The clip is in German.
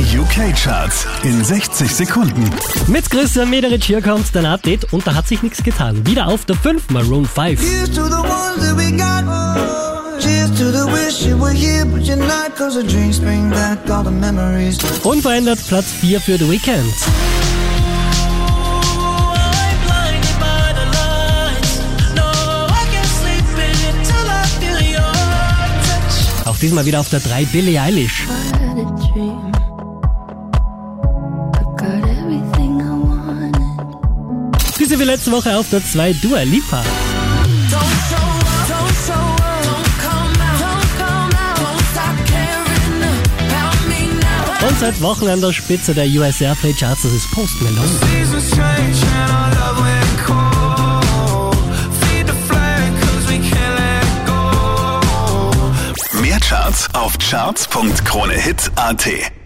Die UK-Charts in 60 Sekunden. Mit Christian Mederich hier kommt dein Update und da hat sich nichts getan. Wieder auf der 5 Maroon 5. Here's to the ones that we got. Cheers to the wish you were here, but you're not. Cause the drinks bring back all the memories. Unverändert Platz 4 für The Weeknd. Auch diesmal wieder auf der 3 Billie Eilish. Diese wie letzte Woche auf der 2 Dua Lipa. Und seit Wochen an der Spitze der US Airplay Charts, das ist Post Malone. Mehr Charts auf charts.kronehit.at.